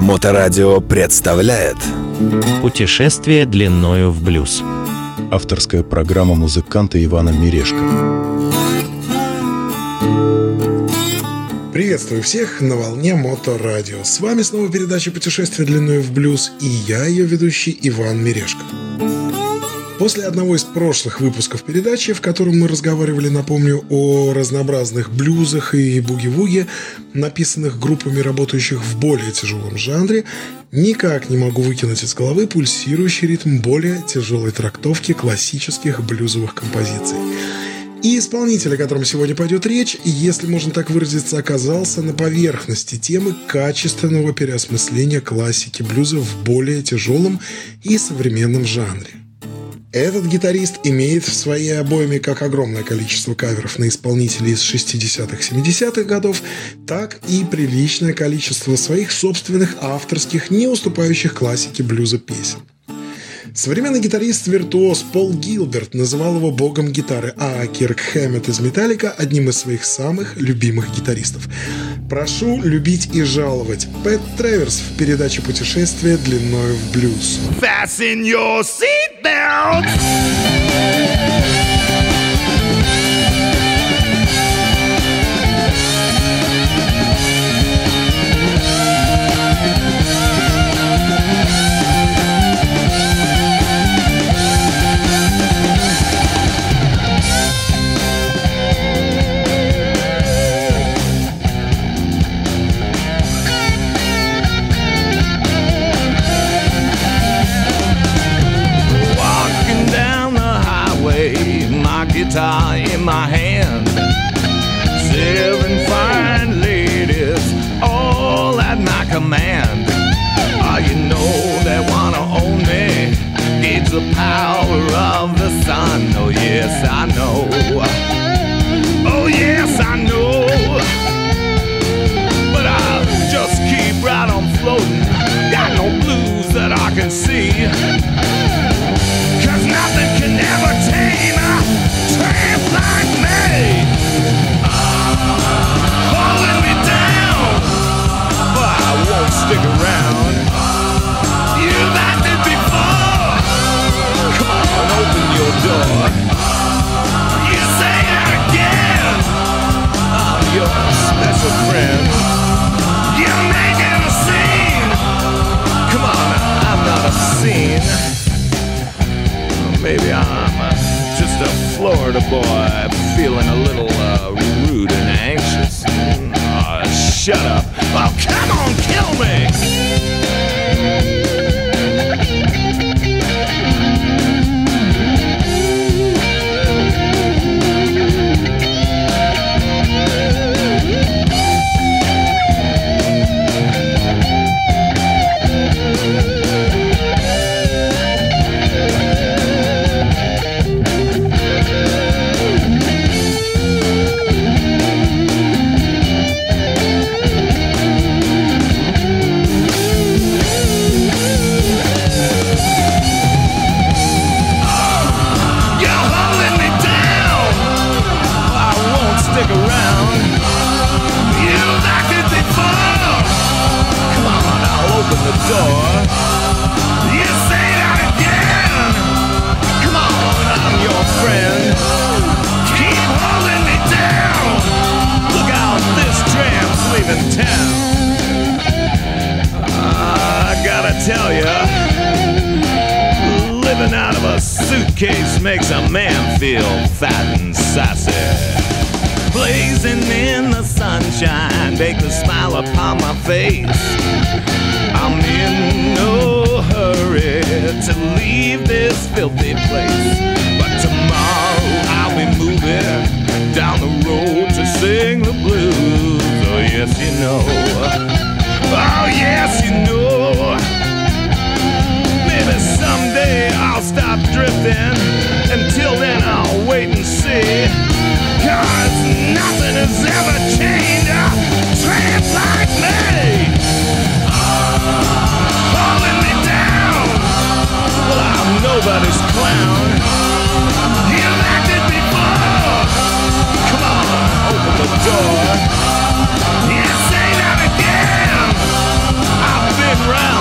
Моторадио представляет Путешествие длиною в блюз Авторская программа музыканта Ивана Мирешко Приветствую всех на волне Моторадио. С вами снова передача «Путешествие длиною в блюз» и я, ее ведущий Иван Мирешко. После одного из прошлых выпусков передачи, в котором мы разговаривали, напомню, о разнообразных блюзах и буги-вуги, написанных группами, работающих в более тяжелом жанре, никак не могу выкинуть из головы пульсирующий ритм более тяжелой трактовки классических блюзовых композиций. И исполнитель, о котором сегодня пойдет речь, если можно так выразиться, оказался на поверхности темы качественного переосмысления классики блюза в более тяжелом и современном жанре. Этот гитарист имеет в своей обойме как огромное количество каверов на исполнителей из 60-70-х годов, так и приличное количество своих собственных авторских, не уступающих классике блюза песен. Современный гитарист-виртуоз Пол Гилберт называл его богом гитары, а Кирк Хэммет из «Металлика» одним из своих самых любимых гитаристов. Прошу любить и жаловать. Пэт Треверс в передаче «Путешествие длиною в блюз». Fasten your seatbelts! Guitar in my hand. Oh, come on, kill me! Town. I gotta tell ya. Living out of a suitcase makes a man feel fat and sassy. Blazing in the sunshine, make the smile upon my face. I'm in no hurry to leave this filthy place. Yes, you know. Oh, yes, you know. Maybe someday I'll stop drifting. Until then, I'll wait and see. Cause nothing has ever changed a tramp like me. Holding me down. Well, I'm nobody's clown. You've acted before. Come on, open the door.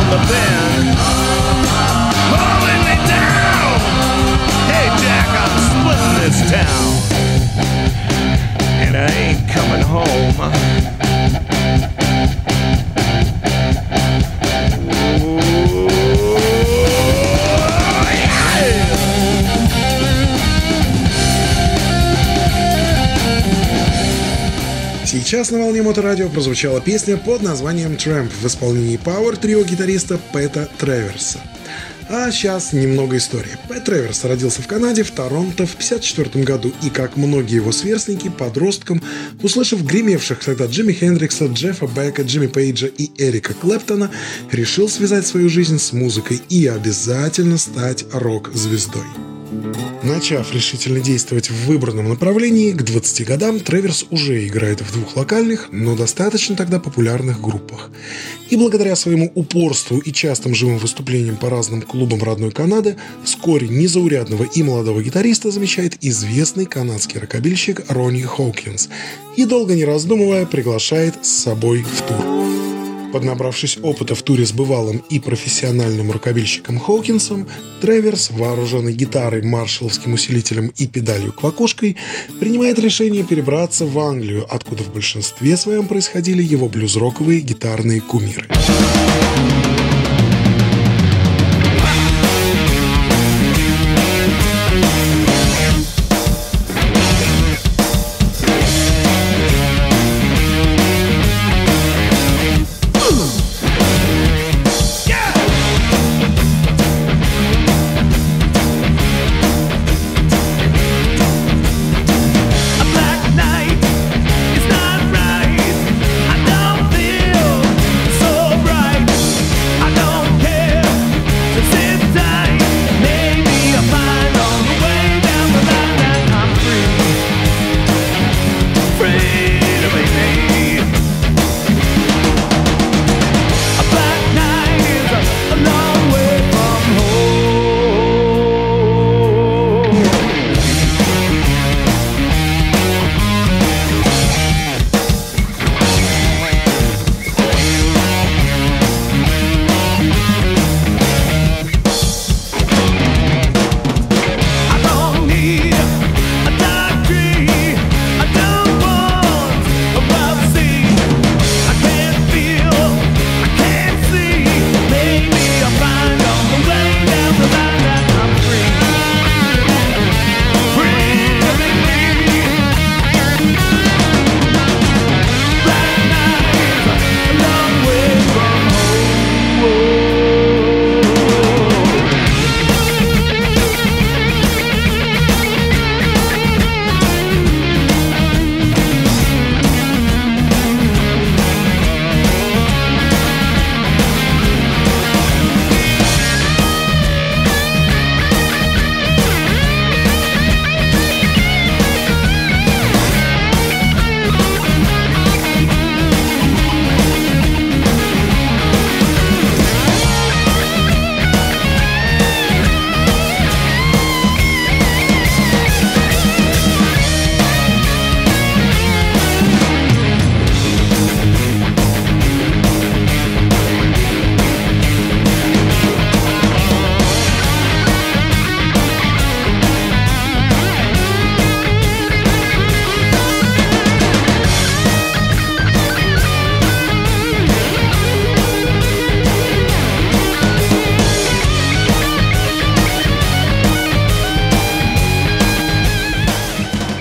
the bed. Сейчас на волне Моторадио прозвучала песня под названием «Tramp» в исполнении Power трио гитариста Пэта Треверса. А сейчас немного истории. Пэт Треверс родился в Канаде, в Торонто в 1954 году и, как многие его сверстники, подростком, услышав гремевших тогда Джимми Хендрикса, Джеффа Бека, Джимми Пейджа и Эрика Клэптона, решил связать свою жизнь с музыкой и обязательно стать рок-звездой. Начав решительно действовать в выбранном направлении, к 20 годам Треверс уже играет в двух локальных, но достаточно тогда популярных группах. И благодаря своему упорству и частым живым выступлениям по разным клубам родной Канады, вскоре незаурядного и молодого гитариста замечает известный канадский рокобильщик Ронни Хоукинс и, долго не раздумывая, приглашает с собой в тур. Поднабравшись опыта в туре с бывалым и профессиональным рукобильщиком Хоукинсом, Треверс, вооруженный гитарой, маршаловским усилителем и педалью квакушкой, принимает решение перебраться в Англию, откуда в большинстве своем происходили его блюз-роковые гитарные кумиры.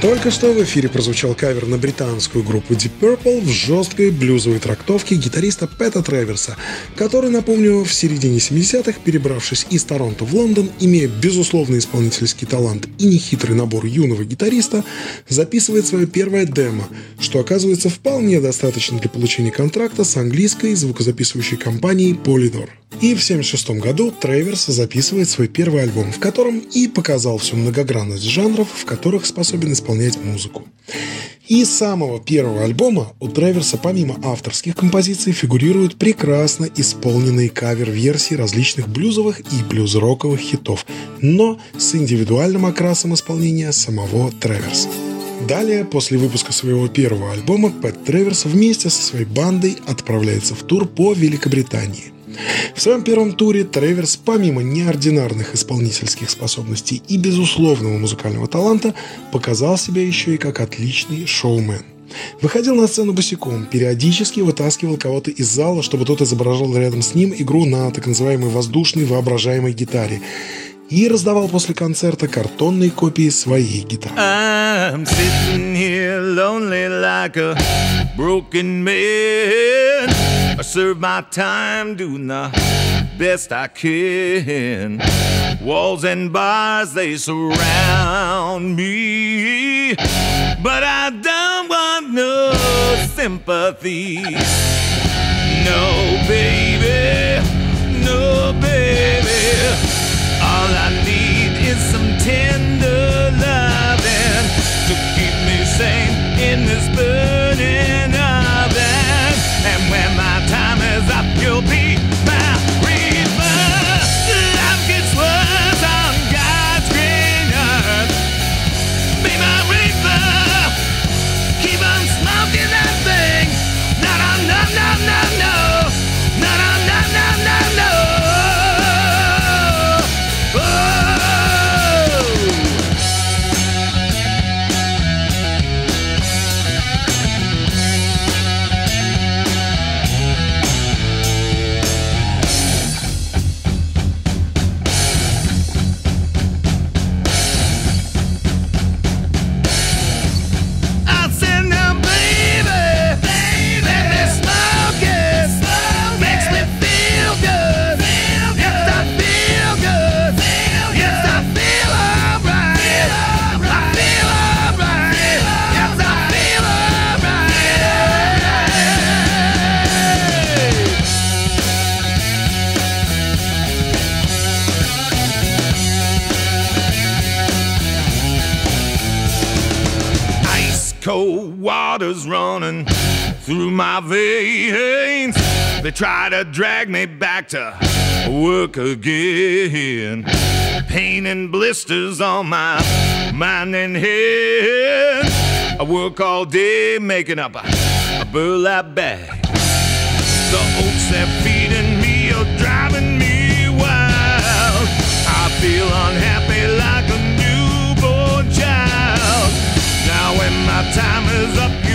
Только что в эфире прозвучал кавер на британскую группу Deep Purple в жесткой блюзовой трактовке гитариста Пэта Треверса, который, напомню, в середине 70-х, перебравшись из Торонто в Лондон, имея безусловный исполнительский талант и нехитрый набор юного гитариста, записывает свое первое демо, что оказывается вполне достаточно для получения контракта с английской звукозаписывающей компанией Polydor. И в 1976 году Треверс записывает свой первый альбом, в котором и показал всю многогранность жанров, в которых способен исполнять музыку. И с самого первого альбома у Треверса помимо авторских композиций фигурируют прекрасно исполненные кавер-версии различных блюзовых и блюз-роковых хитов, но с индивидуальным окрасом исполнения самого Треверса. Далее, после выпуска своего первого альбома, Пэт Треверс вместе со своей бандой отправляется в тур по Великобритании. В своем первом туре Треверс, помимо неординарных исполнительских способностей и безусловного музыкального таланта, показал себя еще и как отличный шоумен. Выходил на сцену босиком, периодически вытаскивал кого-то из зала, чтобы тот изображал рядом с ним игру на так называемой воздушной воображаемой гитаре и раздавал после концерта картонные копии своей гитары. I'm. I serve my time doing the best I can. Walls and bars, they surround me. But I don't want no sympathy. No, baby. No, baby. All I need is some tender loving to keep me sane in this burning cold water's running through my veins. They try to drag me back to work again. Pain and blisters on my mind and head. I work all day making up a, a burlap bag. The oats feeding up,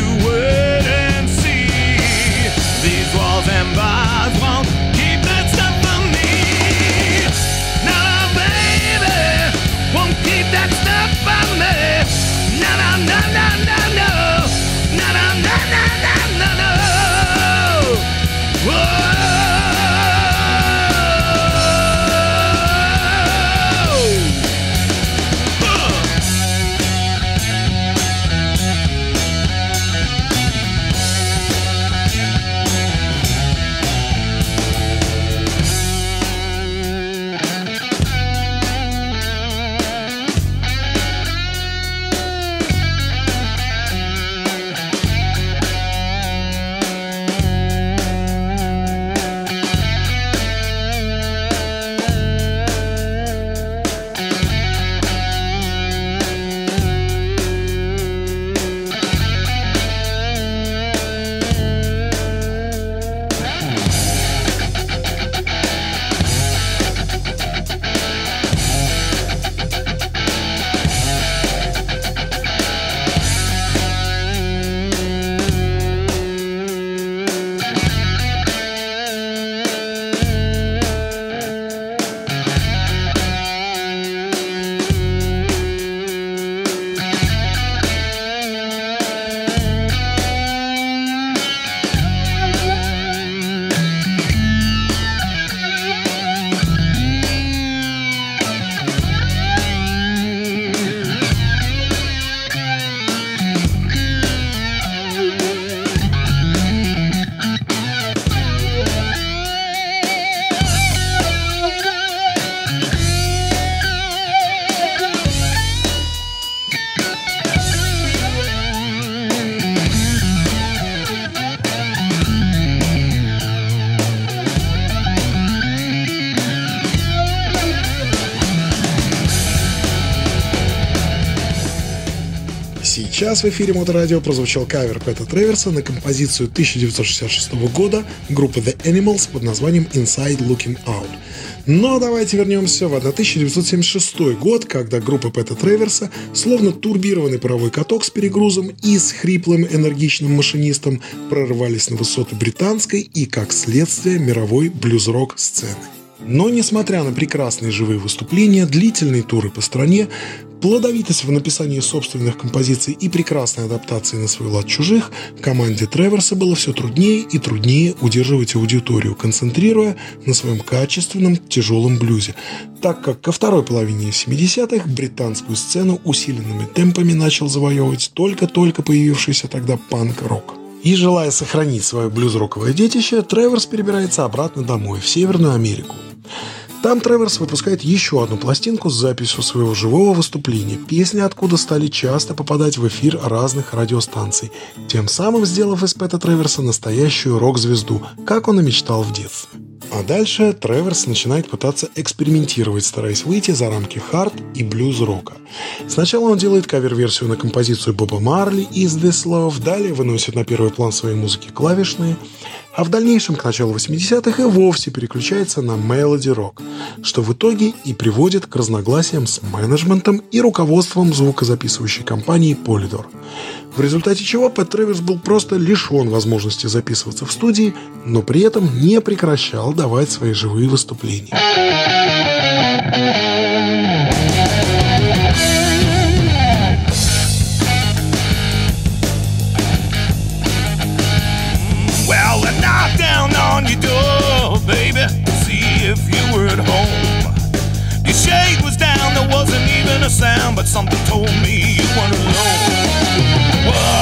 Сейчас в эфире Моторадио прозвучал кавер Пэта Треверса на композицию 1966 года группы The Animals под названием Inside Looking Out. Но давайте вернемся в 1976 год, когда группа Пэта Треверса, словно турбированный паровой каток с перегрузом и с хриплым энергичным машинистом, прорывались на высоты британской и, как следствие, мировой блюз-рок сцены. Но, несмотря на прекрасные живые выступления, длительные туры по стране, плодовитость в написании собственных композиций и прекрасной адаптации на свой лад чужих, команде Треверса было все труднее и труднее удерживать аудиторию, концентрируя на своем качественном тяжелом блюзе, так как ко второй половине 70-х британскую сцену усиленными темпами начал завоевывать только-только появившийся тогда панк-рок. И желая сохранить свое блюз-роковое детище, Треверс перебирается обратно домой, в Северную Америку. Там Треверс выпускает еще одну пластинку с записью своего живого выступления, песни откуда стали часто попадать в эфир разных радиостанций, тем самым сделав из Пэта Треверса настоящую рок-звезду, как он и мечтал в детстве. А дальше Треверс начинает пытаться экспериментировать, стараясь выйти за рамки хард и блюз-рока. Сначала он делает кавер-версию на композицию Боба Марли «Is This Love», далее выносит на первый план своей музыки клавишные, а в дальнейшем к началу 80-х и вовсе переключается на мелоди-рок, что в итоге и приводит к разногласиям с менеджментом и руководством звукозаписывающей компании Polydor. В результате чего Пэт Треверс был просто лишен возможности записываться в студии, но при этом не прекращал давать свои живые выступления. Shade was down, there wasn't even a sound, but something told me you weren't alone. Whoa.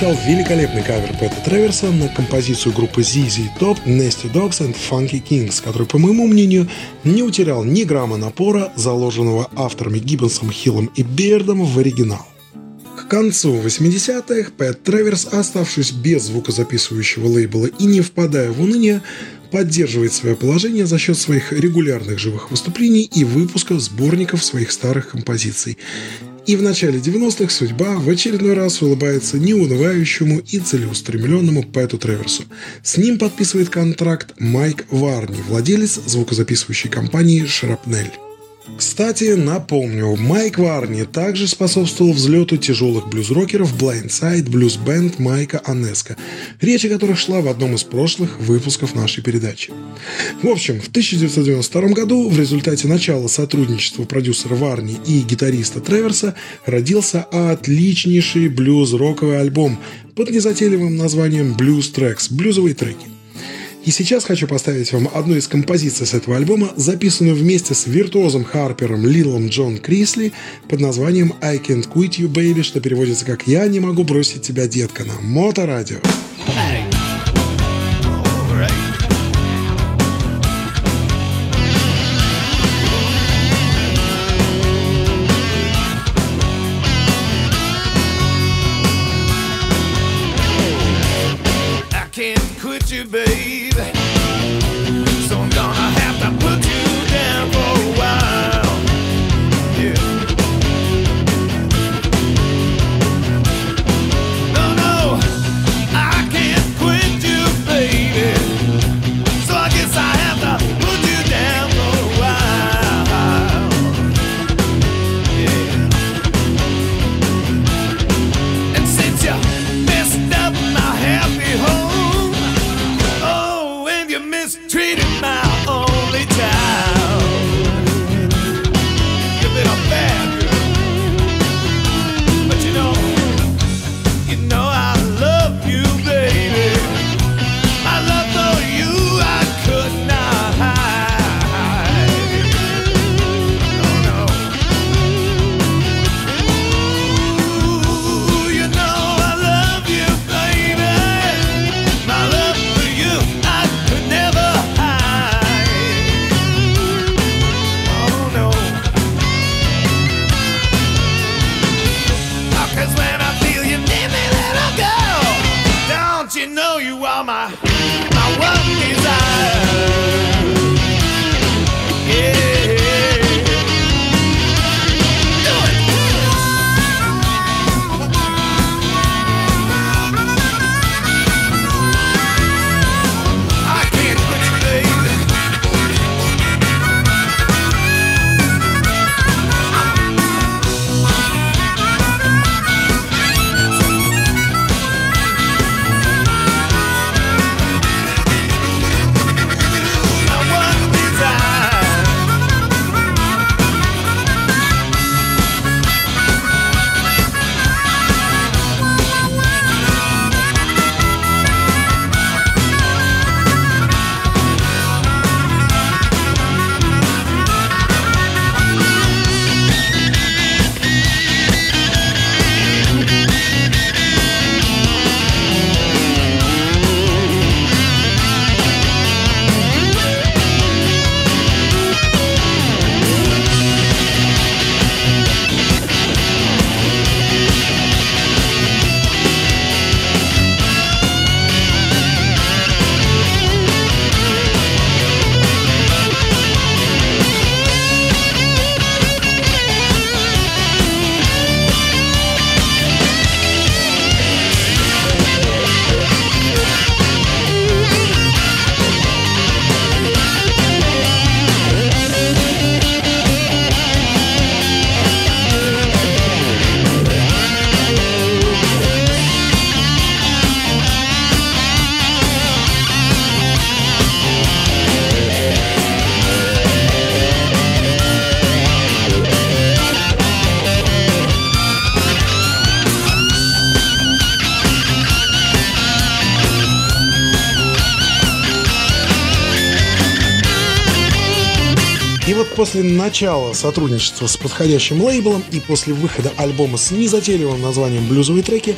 Прозвучал великолепный кавер Пэта Треверса на композицию группы ZZ Top Nasty Dogs and Funky Kings, который, по моему мнению, не утерял ни грамма напора, заложенного авторами Гиббонсом, Хиллом и Бердом в оригинал. К концу 80-х Пэт Треверс, оставшись без звукозаписывающего лейбла и не впадая в уныние, поддерживает свое положение за счет своих регулярных живых выступлений и выпуска сборников своих старых композиций. И в начале 90-х судьба в очередной раз улыбается неунывающему и целеустремленному Пэту Треверсу. С ним подписывает контракт Майк Варни, владелец звукозаписывающей компании «Шрапнель». Кстати, напомню, Майк Варни также способствовал взлету тяжелых блюз-рокеров Blindside Blues Band Майка Анеска, речь о которых шла в одном из прошлых выпусков нашей передачи. В общем, в 1992 году в результате начала сотрудничества продюсера Варни и гитариста Треверса родился отличнейший блюз-роковый альбом под незатейливым названием Blues Tracks – блюзовые треки. И сейчас хочу поставить вам одну из композиций с этого альбома, записанную вместе с виртуозом Харпером Лилом Джон Крисли под названием «I Can't Quit You, Baby», что переводится как «Я не могу бросить тебя, детка» на Моторадио. Alright. После начала сотрудничества с подходящим лейблом и после выхода альбома с незатейливым названием «Блюзовые треки»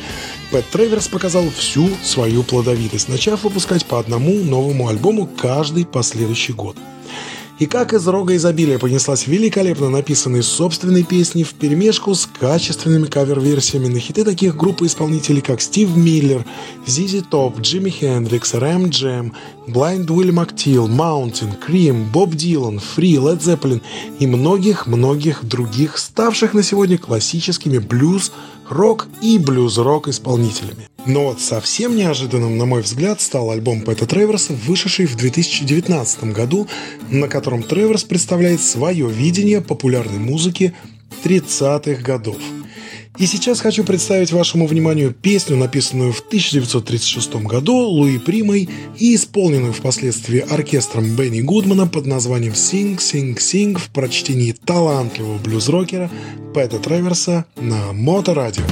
Пэт Треверс показал всю свою плодовитость, начав выпускать по одному новому альбому каждый последующий год – и как из рога изобилия понеслась великолепно написанные собственные песни в перемешку с качественными кавер-версиями на хиты таких групп и исполнителей, как Стив Миллер, Зизи Топ, Джимми Хендрикс, Рэм Джем, Blind Willie McTeal, Mountain, Cream, Боб Дилан, Free, Led Zeppelin и многих-многих других, ставших на сегодня классическими блюз, рок и блюз-рок исполнителями. Но вот совсем неожиданным, на мой взгляд, стал альбом Пэта Треверса, вышедший в 2019 году, на котором Треверс представляет свое видение популярной музыки 30-х годов. И сейчас хочу представить вашему вниманию песню, написанную в 1936 году Луи Примой и исполненную впоследствии оркестром Бенни Гудмана под названием «Sing, Sing, Sing» в прочтении талантливого блюз-рокера Пэта Треверса на Моторадио.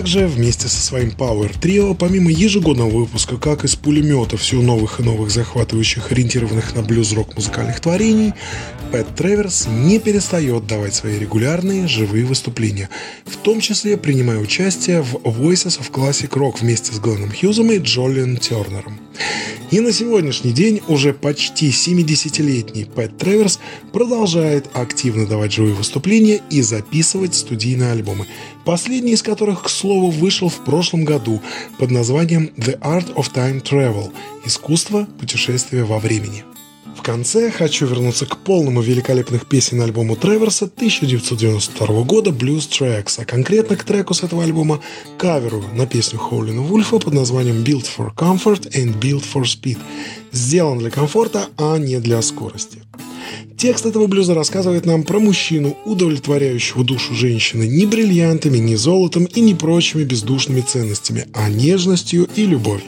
Также вместе со своим Power Trio, помимо ежегодного выпуска как из пулемета все новых и новых захватывающих, ориентированных на блюз-рок музыкальных творений, Пэт Треверс не перестает давать свои регулярные живые выступления, в том числе принимая участие в Voices of Classic Rock вместе с Гленном Хьюзом и Джолиан Тернером. И на сегодняшний день уже почти 70-летний Пэт Треверс продолжает активно давать живые выступления и записывать студийные альбомы, последний из которых, к слову, вышел в прошлом году под названием The Art of Time Travel – искусство путешествия во времени. В конце хочу вернуться к полному великолепных песен альбому Треверса 1992 года Blues Tracks, а конкретно к треку с этого альбома каверу на песню Хоулина Вульфа под названием Built for Comfort and Built for Speed. Сделан для комфорта, а не для скорости. Текст этого блюза рассказывает нам про мужчину, удовлетворяющего душу женщины не бриллиантами, не золотом и не прочими бездушными ценностями, а нежностью и любовью.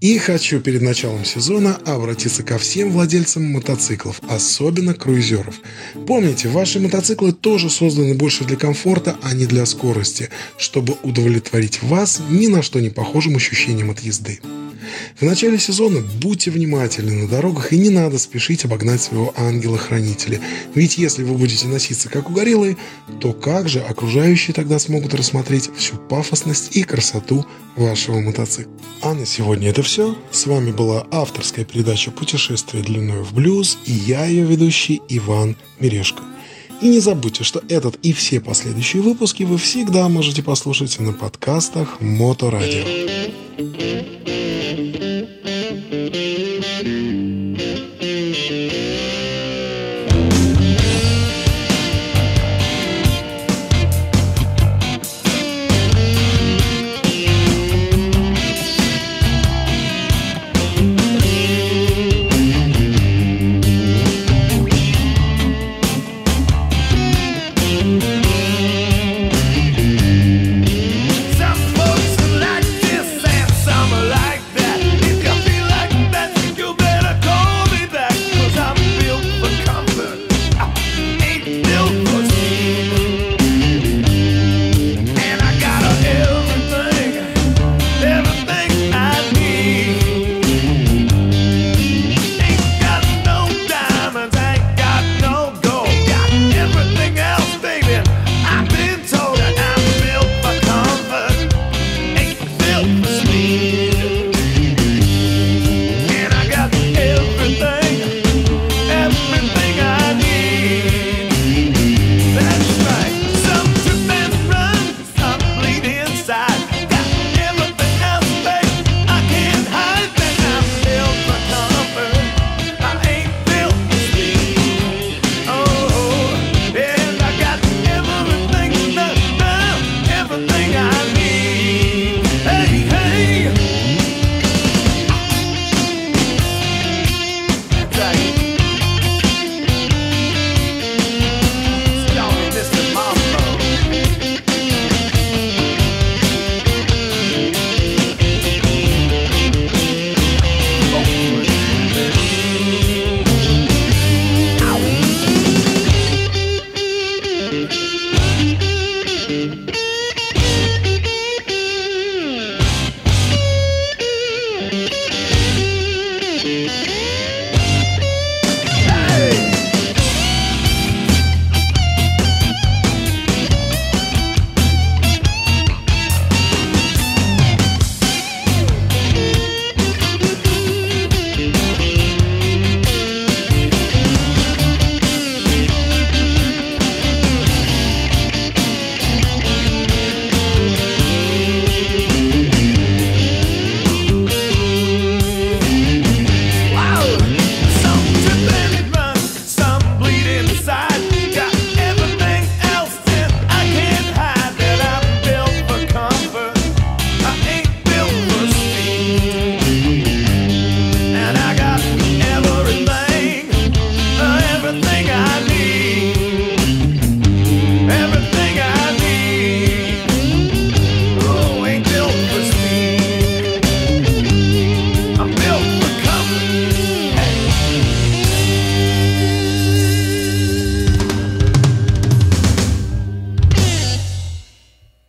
И хочу перед началом сезона обратиться ко всем владельцам мотоциклов, особенно круизеров. Помните, ваши мотоциклы тоже созданы больше для комфорта, а не для скорости, чтобы удовлетворить вас ни на что не похожим ощущением от езды. В начале сезона будьте внимательны на дорогах и не надо спешить обогнать своего ангела-хранителя. Ведь если вы будете носиться как угорелые, то как же окружающие тогда смогут рассмотреть всю пафосность и красоту вашего мотоцикла? А на сегодня это все. С вами была авторская передача «Путешествие длиной в блюз» и я, ее ведущий Иван Мирешко. И не забудьте, что этот и все последующие выпуски вы всегда можете послушать на подкастах Моторадио.